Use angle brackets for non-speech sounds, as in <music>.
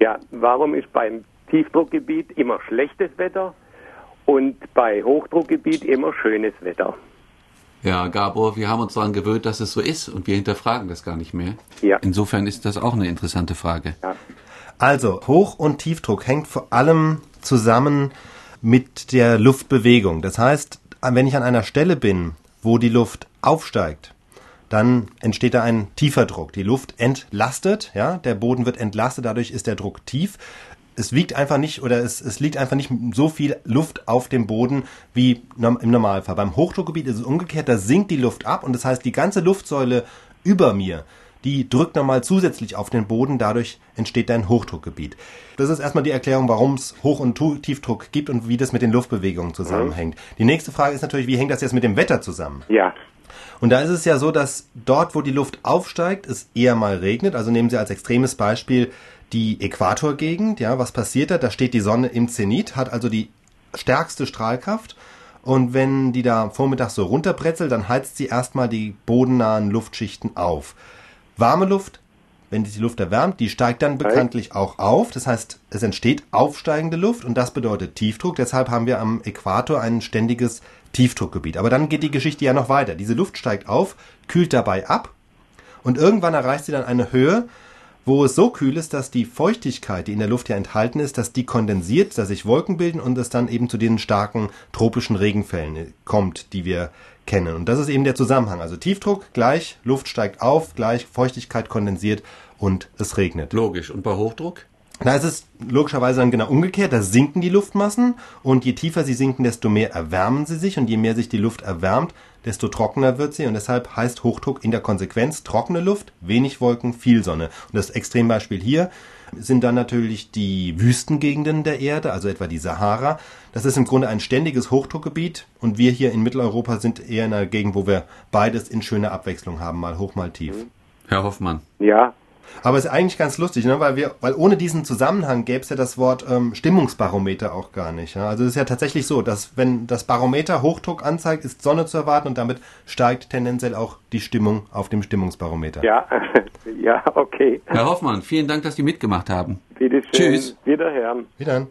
Ja, warum ist beim Tiefdruckgebiet immer schlechtes Wetter und bei Hochdruckgebiet immer schönes Wetter? Ja, Gabor, wir haben uns daran gewöhnt, dass es so ist und wir hinterfragen das gar nicht mehr. Ja. Insofern ist das auch eine interessante Frage. Ja. Also, Hoch- und Tiefdruck hängt vor allem zusammen mit der Luftbewegung. Das heißt, wenn ich an einer Stelle bin, wo die Luft aufsteigt, dann entsteht da ein tiefer Druck. Die Luft entlastet, ja, der Boden wird entlastet, dadurch ist der Druck tief. Es wiegt einfach nicht oder es, es liegt einfach nicht so viel Luft auf dem Boden wie im Normalfall. Beim Hochdruckgebiet ist es umgekehrt, da sinkt die Luft ab und das heißt, die ganze Luftsäule über mir, die drückt nochmal zusätzlich auf den Boden, dadurch entsteht ein Hochdruckgebiet. Das ist erstmal die Erklärung, warum es Hoch- und Tiefdruck gibt und wie das mit den Luftbewegungen zusammenhängt. Die nächste Frage ist natürlich, wie hängt das jetzt mit dem Wetter zusammen? Ja. Und da ist es ja so, dass dort, wo die Luft aufsteigt, es eher mal regnet. Also nehmen Sie als extremes Beispiel die Äquatorgegend. Ja, was passiert da? Da steht die Sonne im Zenit, hat also die stärkste Strahlkraft. Und wenn die da vormittags so runterbrezelt, dann heizt sie erstmal die bodennahen Luftschichten auf. Warme Luft, wenn die Luft erwärmt, die steigt dann bekanntlich auch auf. Das heißt, es entsteht aufsteigende Luft und das bedeutet Tiefdruck. Deshalb haben wir am Äquator ein ständiges Tiefdruckgebiet. Aber dann geht die Geschichte ja noch weiter. Diese Luft steigt auf, kühlt dabei ab und irgendwann erreicht sie dann eine Höhe, wo es so kühl ist, dass die Feuchtigkeit, die in der Luft ja enthalten ist, dass die kondensiert, dass sich Wolken bilden und es dann eben zu den starken tropischen Regenfällen kommt, die wir kennen. Und das ist eben der Zusammenhang. Also Tiefdruck gleich, Luft steigt auf, gleich Feuchtigkeit kondensiert und es regnet. Logisch. Und bei Hochdruck? Da ist es logischerweise dann genau umgekehrt. Da sinken die Luftmassen und je tiefer sie sinken, desto mehr erwärmen sie sich und je mehr sich die Luft erwärmt, desto trockener wird sie und deshalb heißt Hochdruck in der Konsequenz trockene Luft, wenig Wolken, viel Sonne. Und das Extrembeispiel hier sind dann natürlich die Wüstengegenden der Erde, also etwa die Sahara. Das ist im Grunde ein ständiges Hochdruckgebiet und wir hier in Mitteleuropa sind eher in einer Gegend, wo wir beides in schöner Abwechslung haben, mal hoch, mal tief. Herr Hoffmann. Ja. Aber es ist eigentlich ganz lustig, ne? weil wir, weil ohne diesen Zusammenhang gäbe es ja das Wort ähm, Stimmungsbarometer auch gar nicht. Ja? Also es ist ja tatsächlich so, dass wenn das Barometer Hochdruck anzeigt, ist Sonne zu erwarten und damit steigt tendenziell auch die Stimmung auf dem Stimmungsbarometer. Ja, <laughs> ja, okay. Herr Hoffmann, vielen Dank, dass Sie mitgemacht haben. Bitte schön. Tschüss. Wiederhören. Wieder.